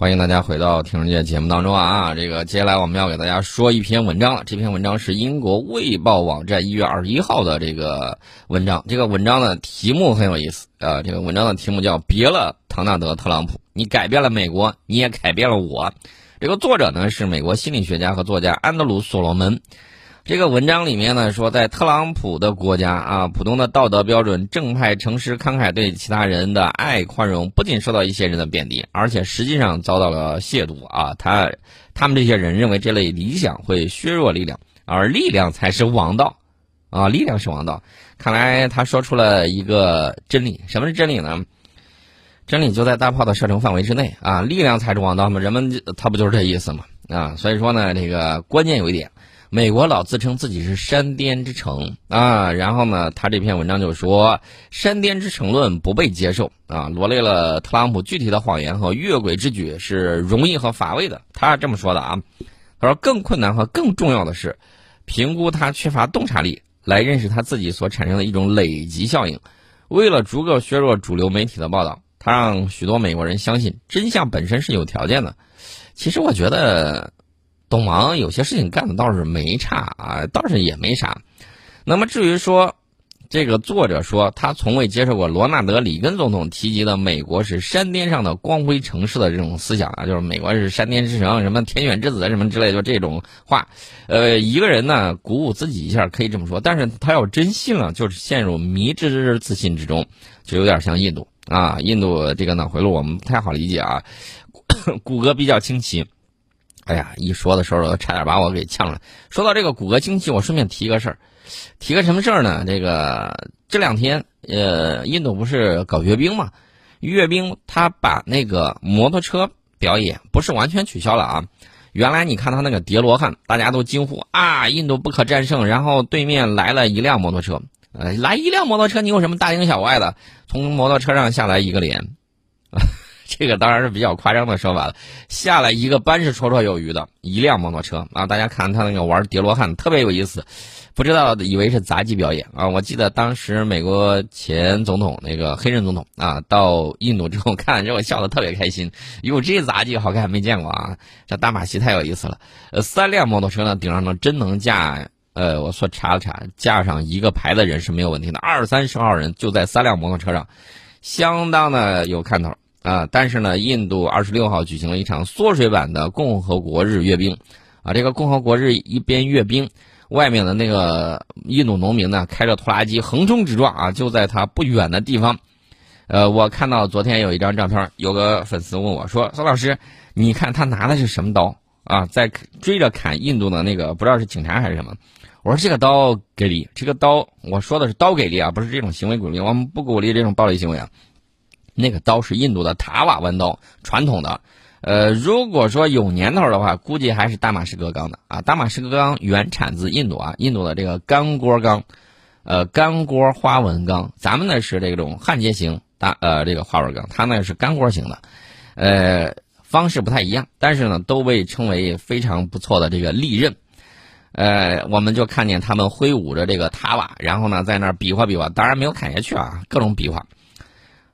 欢迎大家回到《听世界》节目当中啊！这个接下来我们要给大家说一篇文章了。这篇文章是英国《卫报》网站一月二十一号的这个文章。这个文章的题目很有意思啊！这个文章的题目叫“别了，唐纳德·特朗普，你改变了美国，你也改变了我”。这个作者呢是美国心理学家和作家安德鲁·所罗门。这个文章里面呢说，在特朗普的国家啊，普通的道德标准、正派、诚实、慷慨，对其他人的爱、宽容，不仅受到一些人的贬低，而且实际上遭到了亵渎啊！他他们这些人认为这类理想会削弱力量，而力量才是王道啊！力量是王道。看来他说出了一个真理，什么是真理呢？真理就在大炮的射程范围之内啊！力量才是王道嘛，人们他不就是这意思嘛啊！所以说呢，这个关键有一点。美国老自称自己是山巅之城啊，然后呢，他这篇文章就说山巅之城论不被接受啊，罗列了特朗普具体的谎言和越轨之举是容易和乏味的。他是这么说的啊，他说更困难和更重要的是，评估他缺乏洞察力来认识他自己所产生的一种累积效应。为了逐个削弱主流媒体的报道，他让许多美国人相信真相本身是有条件的。其实我觉得。董王有些事情干的倒是没差啊，倒是也没啥。那么至于说，这个作者说他从未接受过罗纳德·里根总统提及的美国是山巅上的光辉城市的这种思想啊，就是美国是山巅之城，什么天选之子什么之类，就这种话。呃，一个人呢鼓舞自己一下可以这么说，但是他要真信了，就是陷入迷之自信之中，就有点像印度啊。印度这个脑回路我们不太好理解啊，骨骼比较清奇。哎呀，一说的时候差点把我给呛了。说到这个骨骼惊奇，我顺便提个事儿，提个什么事儿呢？这个这两天，呃，印度不是搞阅兵嘛？阅兵他把那个摩托车表演不是完全取消了啊。原来你看他那个叠罗汉，大家都惊呼啊，印度不可战胜。然后对面来了一辆摩托车，呃，来一辆摩托车，你有什么大惊小怪的？从摩托车上下来一个脸。这个当然是比较夸张的说法了，下来一个班是绰绰有余的，一辆摩托车啊！大家看他那个玩叠罗汉特别有意思，不知道以为是杂技表演啊！我记得当时美国前总统那个黑人总统啊，到印度之后看了之后笑得特别开心，哟，这杂技好看没见过啊！这大马戏太有意思了，呃，三辆摩托车呢顶上能真能架，呃，我说查了查，架上一个排的人是没有问题的，二三十号人就在三辆摩托车上，相当的有看头。啊，但是呢，印度二十六号举行了一场缩水版的共和国日阅兵，啊，这个共和国日一边阅兵，外面的那个印度农民呢，开着拖拉机横冲直撞啊，就在他不远的地方，呃，我看到昨天有一张照片，有个粉丝问我说：“孙老师，你看他拿的是什么刀啊？在追着砍印度的那个，不知道是警察还是什么？”我说：“这个刀给力，这个刀，我说的是刀给力啊，不是这种行为鼓励，我们不鼓励这种暴力行为啊。”那个刀是印度的塔瓦弯刀，传统的。呃，如果说有年头的话，估计还是大马士革钢的啊。大马士革钢原产自印度啊，印度的这个干锅钢，呃，干锅花纹钢。咱们呢是这种焊接型大呃这个花纹钢，它呢是干锅型的，呃，方式不太一样，但是呢都被称为非常不错的这个利刃。呃，我们就看见他们挥舞着这个塔瓦，然后呢在那儿比划比划，当然没有砍下去啊，各种比划。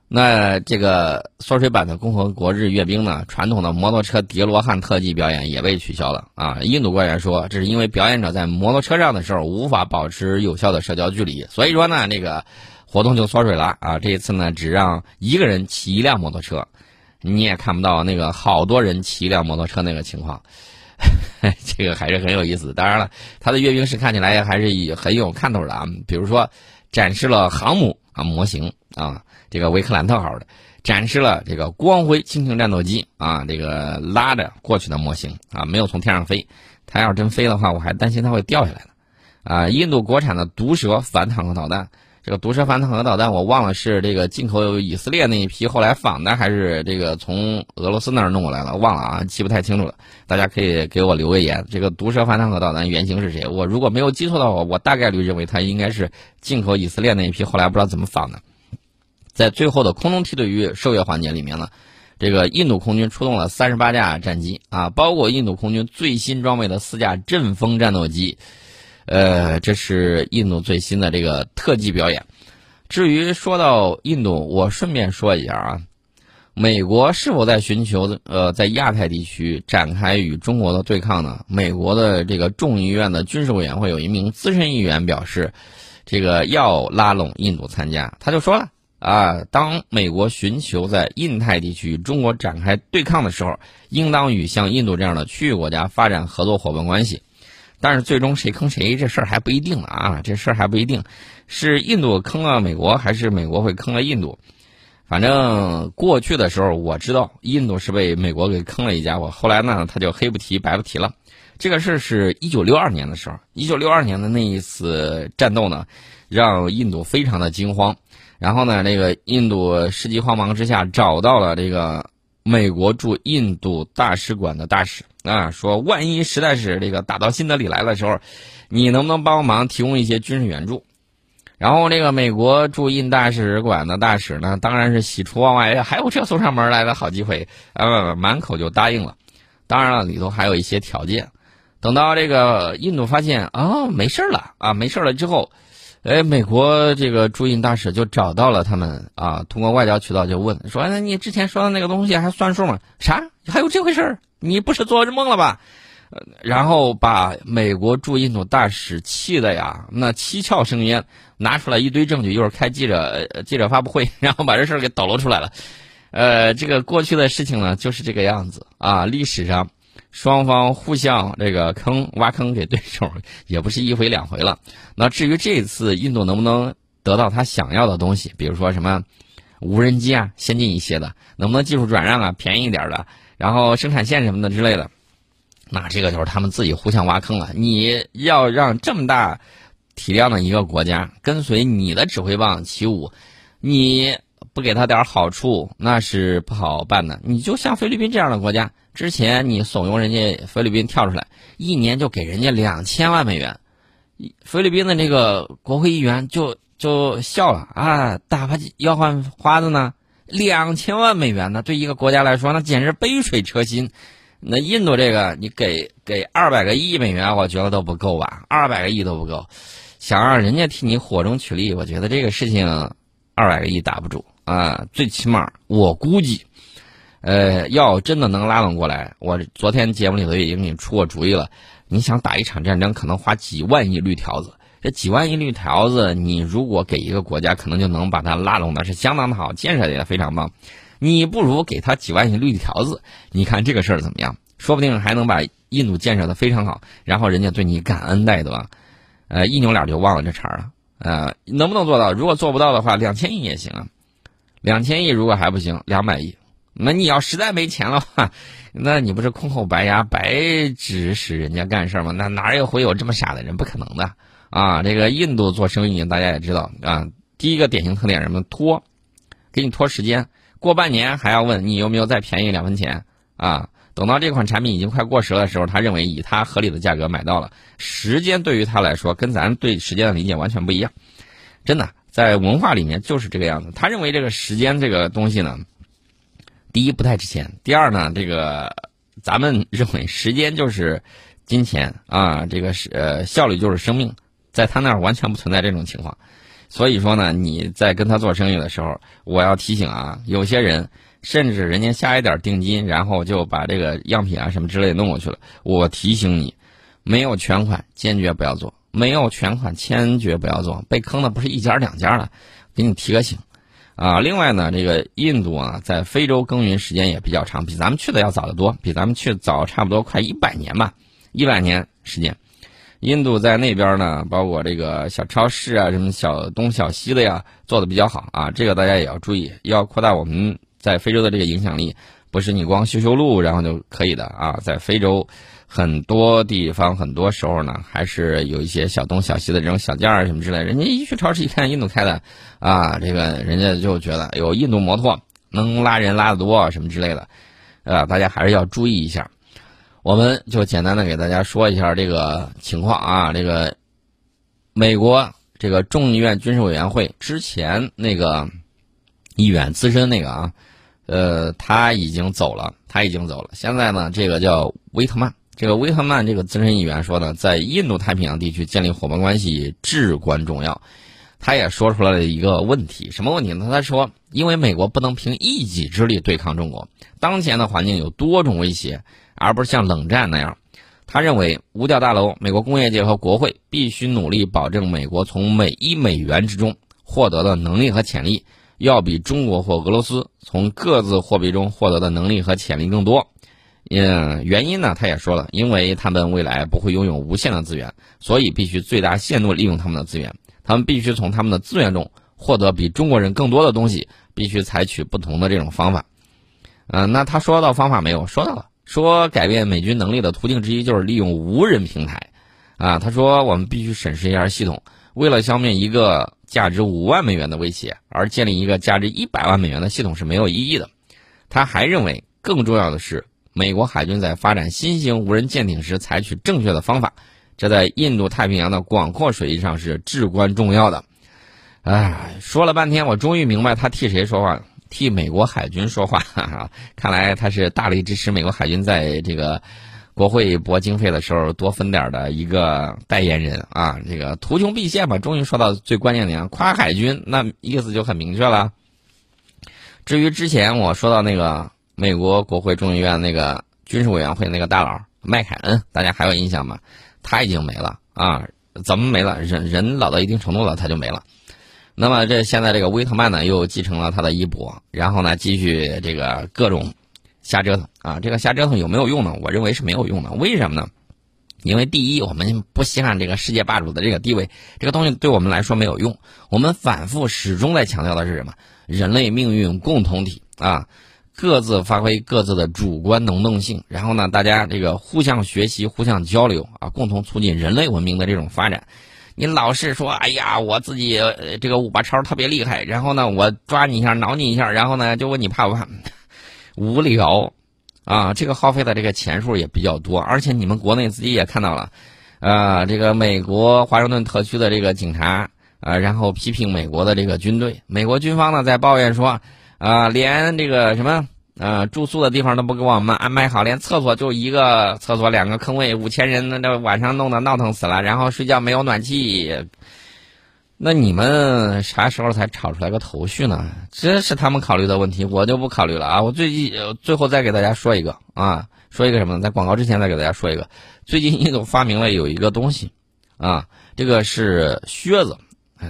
那这个缩水版的共和国日阅兵呢？传统的摩托车叠罗汉特技表演也被取消了啊！印度官员说，这是因为表演者在摩托车上的时候无法保持有效的社交距离，所以说呢，这个活动就缩水了啊！这一次呢，只让一个人骑一辆摩托车，你也看不到那个好多人骑一辆摩托车那个情况，这个还是很有意思。当然了，他的阅兵式看起来还是很有看头的啊！比如说，展示了航母啊模型啊。这个维克兰特号的展示了这个光辉轻型战斗机啊，这个拉着过去的模型啊，没有从天上飞。它要真飞的话，我还担心它会掉下来呢。啊，印度国产的毒蛇反坦克导弹，这个毒蛇反坦克导弹我忘了是这个进口以色列那一批后来仿的，还是这个从俄罗斯那儿弄过来了，忘了啊，记不太清楚了。大家可以给我留个言，这个毒蛇反坦克导弹原型是谁？我如果没有记错的话，我大概率认为它应该是进口以色列那一批后来不知道怎么仿的。在最后的空中梯队与受阅环节里面呢，这个印度空军出动了三十八架战机啊，包括印度空军最新装备的四架阵风战斗机，呃，这是印度最新的这个特技表演。至于说到印度，我顺便说一下啊，美国是否在寻求呃在亚太地区展开与中国的对抗呢？美国的这个众议院的军事委员会有一名资深议员表示，这个要拉拢印度参加。他就说了啊，当美国寻求在印太地区与中国展开对抗的时候，应当与像印度这样的区域国家发展合作伙伴关系。但是最终谁坑谁这事儿还不一定呢啊，这事儿还不一定，是印度坑了美国，还是美国会坑了印度？反正过去的时候，我知道印度是被美国给坑了一家伙。后来呢，他就黑不提白不提了。这个事儿是一九六二年的时候，一九六二年的那一次战斗呢，让印度非常的惊慌。然后呢，那个印度世纪慌忙之下找到了这个美国驻印度大使馆的大使啊，说万一实在是这个打到新德里来的时候，你能不能帮忙提供一些军事援助？然后那个美国驻印大使馆的大使呢，当然是喜出望外，还有这送上门来的好机会，啊，满口就答应了。当然了，里头还有一些条件。等到这个印度发现啊，没事了啊，没事了之后，哎，美国这个驻印大使就找到了他们啊，通过外交渠道就问说：“那你之前说的那个东西还算数吗？啥？还有这回事？你不是做梦了吧？”然后把美国驻印度大使气的呀，那七窍生烟，拿出来一堆证据，一会儿开记者记者发布会，然后把这事儿给抖搂出来了。呃，这个过去的事情呢，就是这个样子啊。历史上，双方互相这个坑挖坑给对手，也不是一回两回了。那至于这次印度能不能得到他想要的东西，比如说什么无人机啊，先进一些的，能不能技术转让啊，便宜一点的，然后生产线什么的之类的。那这个就是他们自己互相挖坑了。你要让这么大体量的一个国家跟随你的指挥棒起舞，你不给他点好处，那是不好办的。你就像菲律宾这样的国家，之前你怂恿人家菲律宾跳出来，一年就给人家两千万美元，菲律宾的这个国会议员就就笑了啊，打发要换花子呢，两千万美元呢，对一个国家来说，那简直杯水车薪。那印度这个，你给给二百个亿美元，我觉得都不够吧？二百个亿都不够，想让人家替你火中取栗，我觉得这个事情二百个亿打不住啊。最起码我估计，呃，要真的能拉拢过来，我昨天节目里头已经给你出过主意了。你想打一场战争，可能花几万亿绿条子，这几万亿绿条子，你如果给一个国家，可能就能把它拉拢的是相当的好，建设的也非常棒。你不如给他几万亿绿条子，你看这个事儿怎么样？说不定还能把印度建设的非常好，然后人家对你感恩戴德，呃，一扭脸就忘了这茬了。呃，能不能做到？如果做不到的话，两千亿也行啊。两千亿如果还不行，两百亿。那你要实在没钱的话，那你不是空口白牙，白指使人家干事吗？那哪有会有这么傻的人？不可能的啊！这个印度做生意，大家也知道啊。第一个典型特点什么？拖，给你拖时间。过半年还要问你有没有再便宜两分钱啊？等到这款产品已经快过时的时候，他认为以他合理的价格买到了。时间对于他来说，跟咱对时间的理解完全不一样。真的，在文化里面就是这个样子。他认为这个时间这个东西呢，第一不太值钱，第二呢，这个咱们认为时间就是金钱啊，这个是呃效率就是生命，在他那儿完全不存在这种情况。所以说呢，你在跟他做生意的时候，我要提醒啊，有些人甚至人家下一点定金，然后就把这个样品啊什么之类弄过去了。我提醒你，没有全款坚决不要做，没有全款坚决不要做。被坑的不是一家两家了，给你提个醒啊。另外呢，这个印度啊，在非洲耕耘时间也比较长，比咱们去的要早得多，比咱们去早差不多快一百年吧，一百年时间。印度在那边呢，包括这个小超市啊，什么小东小西的呀，做的比较好啊。这个大家也要注意，要扩大我们在非洲的这个影响力，不是你光修修路然后就可以的啊。在非洲很多地方，很多时候呢，还是有一些小东小西的这种小件儿什么之类。人家一去超市一看印度开的，啊，这个人家就觉得有印度摩托能拉人拉得多啊什么之类的，呃，大家还是要注意一下。我们就简单的给大家说一下这个情况啊，这个美国这个众议院军事委员会之前那个议员资深那个啊，呃，他已经走了，他已经走了。现在呢，这个叫威特曼，这个威特曼这个资深议员说呢，在印度太平洋地区建立伙伴关系至关重要。他也说出来了一个问题，什么问题呢？他说因为美国不能凭一己之力对抗中国。当前的环境有多种威胁，而不是像冷战那样。他认为，五角大楼、美国工业界和国会必须努力保证美国从每一美元之中获得的能力和潜力，要比中国或俄罗斯从各自货币中获得的能力和潜力更多。嗯，原因呢，他也说了，因为他们未来不会拥有无限的资源，所以必须最大限度利用他们的资源。他们必须从他们的资源中获得比中国人更多的东西，必须采取不同的这种方法。嗯，那他说到方法没有？说到了，说改变美军能力的途径之一就是利用无人平台。啊，他说我们必须审视一下系统，为了消灭一个价值五万美元的威胁而建立一个价值一百万美元的系统是没有意义的。他还认为，更重要的是。美国海军在发展新型无人舰艇时采取正确的方法，这在印度太平洋的广阔水域上是至关重要的。哎，说了半天，我终于明白他替谁说话了，替美国海军说话哈哈。看来他是大力支持美国海军在这个国会拨经费的时候多分点的一个代言人啊。这个图穷匕见嘛，终于说到最关键点，夸海军，那意思就很明确了。至于之前我说到那个。美国国会众议院那个军事委员会那个大佬麦凯恩，大家还有印象吗？他已经没了啊！怎么没了？人人老到一定程度了，他就没了。那么这现在这个威特曼呢，又继承了他的衣钵，然后呢，继续这个各种瞎折腾啊！这个瞎折腾有没有用呢？我认为是没有用的。为什么呢？因为第一，我们不稀罕这个世界霸主的这个地位，这个东西对我们来说没有用。我们反复始终在强调的是什么？人类命运共同体啊！各自发挥各自的主观能动性，然后呢，大家这个互相学习、互相交流啊，共同促进人类文明的这种发展。你老是说，哎呀，我自己这个五八超特别厉害，然后呢，我抓你一下，挠你一下，然后呢，就问你怕不怕？无聊啊！这个耗费的这个钱数也比较多，而且你们国内自己也看到了，啊，这个美国华盛顿特区的这个警察啊，然后批评美国的这个军队，美国军方呢在抱怨说。啊，连这个什么呃住宿的地方都不给我们安排好，连厕所就一个厕所两个坑位，五千人那那晚上弄得闹腾死了，然后睡觉没有暖气，那你们啥时候才吵出来个头绪呢？这是他们考虑的问题，我就不考虑了啊！我最近最后再给大家说一个啊，说一个什么？在广告之前再给大家说一个，最近印度发明了有一个东西啊，这个是靴子，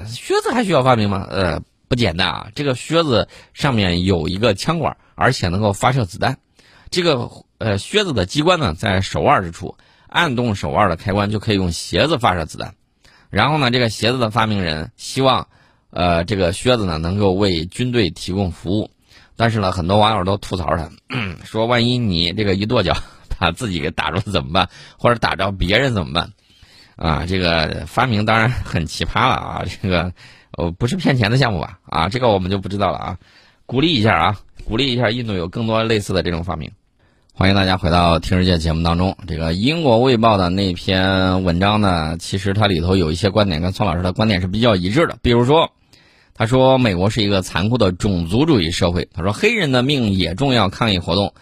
靴子还需要发明吗？呃。不简单啊！这个靴子上面有一个枪管，而且能够发射子弹。这个呃靴子的机关呢，在手腕之处，按动手腕的开关就可以用鞋子发射子弹。然后呢，这个鞋子的发明人希望，呃，这个靴子呢能够为军队提供服务。但是呢，很多网友都吐槽他，说万一你这个一跺脚把自己给打住怎么办？或者打着别人怎么办？啊，这个发明当然很奇葩了啊，这个。哦，不是骗钱的项目吧？啊，这个我们就不知道了啊。鼓励一下啊，鼓励一下印度有更多类似的这种发明。欢迎大家回到《听世界》节目当中。这个英国《卫报》的那篇文章呢，其实它里头有一些观点跟宋老师的观点是比较一致的。比如说，他说美国是一个残酷的种族主义社会。他说黑人的命也重要。抗议活动。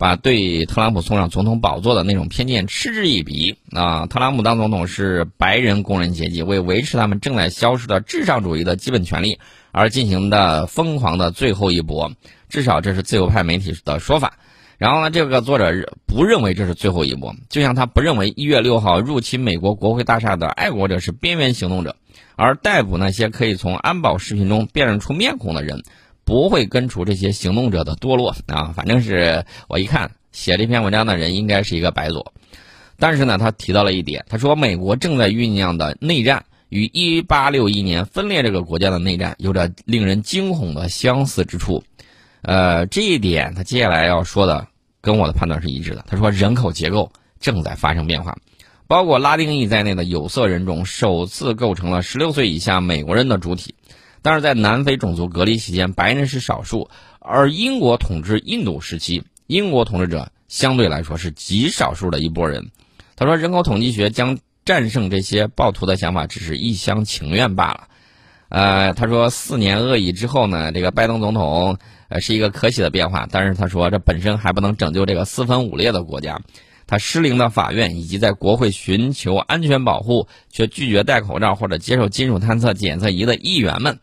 把对特朗普送上总统宝座的那种偏见嗤之以鼻啊！特朗普当总统是白人工人阶级为维持他们正在消失的至上主义的基本权利而进行的疯狂的最后一搏，至少这是自由派媒体的说法。然后呢，这个作者不认为这是最后一搏，就像他不认为一月六号入侵美国国会大厦的爱国者是边缘行动者，而逮捕那些可以从安保视频中辨认出面孔的人。不会根除这些行动者的堕落啊！反正是我一看写这篇文章的人应该是一个白左，但是呢，他提到了一点，他说美国正在酝酿的内战与1861年分裂这个国家的内战有着令人惊恐的相似之处。呃，这一点他接下来要说的跟我的判断是一致的。他说人口结构正在发生变化，包括拉丁裔在内的有色人种首次构成了16岁以下美国人的主体。但是在南非种族隔离期间，白人是少数；而英国统治印度时期，英国统治者相对来说是极少数的一波人。他说，人口统计学将战胜这些暴徒的想法只是一厢情愿罢了。呃，他说，四年恶意之后呢，这个拜登总统呃是一个可喜的变化，但是他说这本身还不能拯救这个四分五裂的国家。他失灵的法院以及在国会寻求安全保护却拒绝戴口罩或者接受金属探测检测仪的议员们。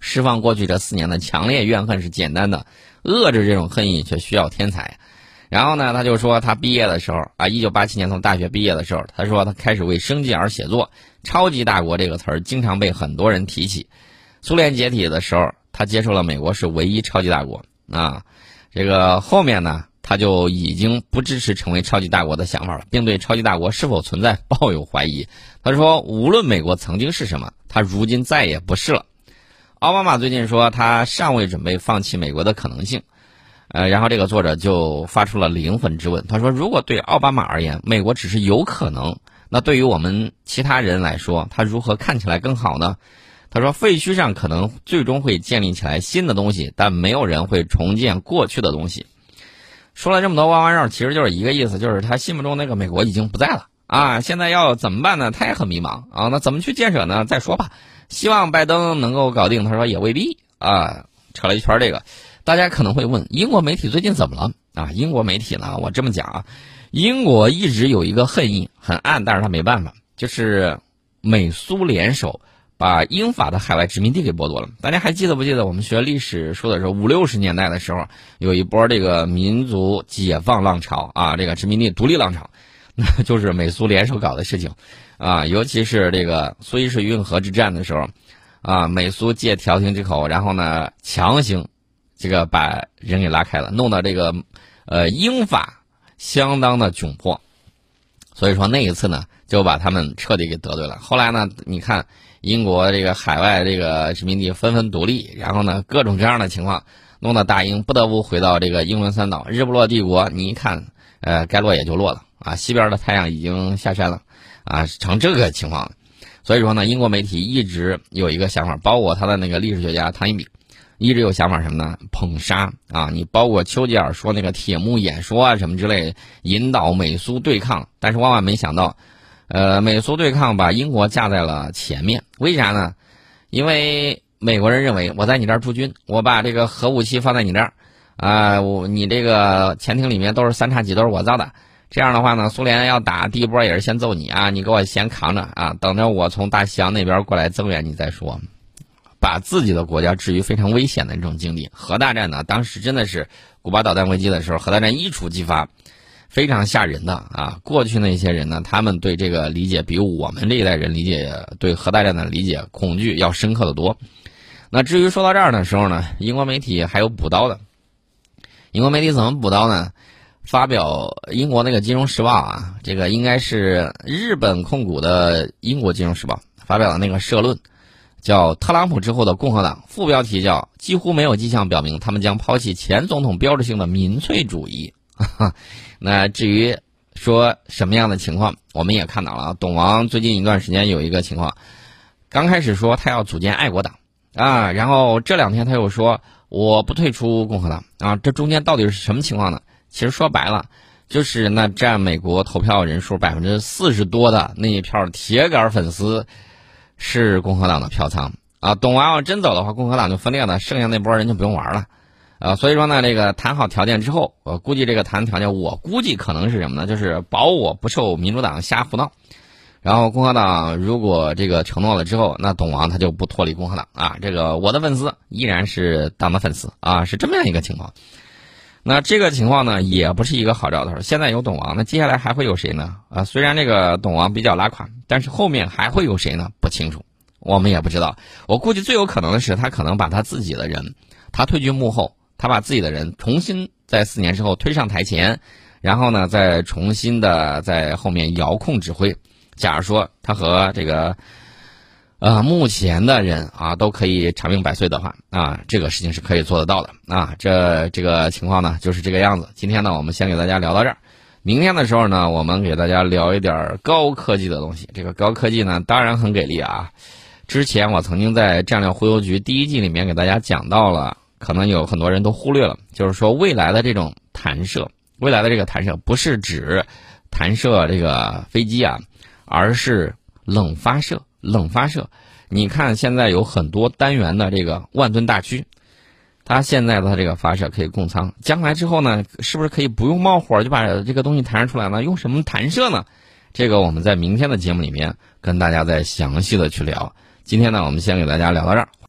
释放过去这四年的强烈怨恨是简单的，遏制这种恨意却需要天才。然后呢，他就说他毕业的时候啊，一九八七年从大学毕业的时候，他说他开始为生计而写作。超级大国这个词儿经常被很多人提起。苏联解体的时候，他接受了美国是唯一超级大国啊。这个后面呢，他就已经不支持成为超级大国的想法了，并对超级大国是否存在抱有怀疑。他说，无论美国曾经是什么，他如今再也不是了。奥巴马最近说，他尚未准备放弃美国的可能性。呃，然后这个作者就发出了灵魂之问，他说，如果对奥巴马而言，美国只是有可能，那对于我们其他人来说，他如何看起来更好呢？他说：“废墟上可能最终会建立起来新的东西，但没有人会重建过去的东西。”说了这么多弯弯绕，其实就是一个意思，就是他心目中那个美国已经不在了啊！现在要怎么办呢？他也很迷茫啊！那怎么去建设呢？再说吧。希望拜登能够搞定，他说也未必啊。扯了一圈这个，大家可能会问：英国媒体最近怎么了啊？英国媒体呢？我这么讲啊，英国一直有一个恨意，很暗，但是他没办法，就是美苏联手。把英法的海外殖民地给剥夺了。大家还记得不记得我们学历史书的时候，五六十年代的时候，有一波这个民族解放浪潮啊，这个殖民地独立浪潮，那就是美苏联手搞的事情，啊，尤其是这个苏伊士运河之战的时候，啊，美苏借调停之口，然后呢强行这个把人给拉开了，弄到这个呃英法相当的窘迫，所以说那一次呢就把他们彻底给得罪了。后来呢，你看。英国这个海外这个殖民地纷纷独立，然后呢，各种各样的情况，弄得大英不得不回到这个英伦三岛。日不落帝国，你一看，呃，该落也就落了啊。西边的太阳已经下山了，啊，成这个情况了。所以说呢，英国媒体一直有一个想法，包括他的那个历史学家汤因比，一直有想法什么呢？捧杀啊！你包括丘吉尔说那个铁幕演说啊什么之类，引导美苏对抗，但是万万没想到。呃，美苏对抗把英国架在了前面，为啥呢？因为美国人认为我在你这儿驻军，我把这个核武器放在你这儿，啊，我你这个潜艇里面都是三叉戟，都是我造的。这样的话呢，苏联要打第一波也是先揍你啊，你给我先扛着啊，等着我从大西洋那边过来增援你再说，把自己的国家置于非常危险的这种境地。核大战呢，当时真的是古巴导弹危机的时候，核大战一触即发。非常吓人的啊！过去那些人呢，他们对这个理解比我们这一代人理解对核大战的理解恐惧要深刻的多。那至于说到这儿的时候呢，英国媒体还有补刀的。英国媒体怎么补刀呢？发表英国那个《金融时报》啊，这个应该是日本控股的英国《金融时报》发表的那个社论，叫“特朗普之后的共和党”，副标题叫“几乎没有迹象表明他们将抛弃前总统标志性的民粹主义”。那至于说什么样的情况，我们也看到了。董王最近一段时间有一个情况，刚开始说他要组建爱国党啊，然后这两天他又说我不退出共和党啊，这中间到底是什么情况呢？其实说白了，就是那占美国投票人数百分之四十多的那一票铁杆粉丝是共和党的票仓啊。董王要真走的话，共和党就分裂了，剩下那波人就不用玩了。啊，所以说呢，这个谈好条件之后，我估计这个谈条件，我估计可能是什么呢？就是保我不受民主党瞎胡闹，然后共和党如果这个承诺了之后，那董王他就不脱离共和党啊。这个我的粉丝依然是党的粉丝啊，是这么样一个情况。那这个情况呢，也不是一个好兆头。现在有董王，那接下来还会有谁呢？啊，虽然这个董王比较拉垮，但是后面还会有谁呢？不清楚，我们也不知道。我估计最有可能的是，他可能把他自己的人，他退居幕后。他把自己的人重新在四年之后推上台前，然后呢，再重新的在后面遥控指挥。假如说他和这个，呃，目前的人啊都可以长命百岁的话，啊，这个事情是可以做得到的啊。这这个情况呢就是这个样子。今天呢，我们先给大家聊到这儿。明天的时候呢，我们给大家聊一点高科技的东西。这个高科技呢，当然很给力啊。之前我曾经在《战略忽悠局》第一季里面给大家讲到了。可能有很多人都忽略了，就是说未来的这种弹射，未来的这个弹射不是指弹射这个飞机啊，而是冷发射。冷发射，你看现在有很多单元的这个万吨大驱，它现在的这个发射可以供舱，将来之后呢，是不是可以不用冒火就把这个东西弹射出来呢？用什么弹射呢？这个我们在明天的节目里面跟大家再详细的去聊。今天呢，我们先给大家聊到这儿。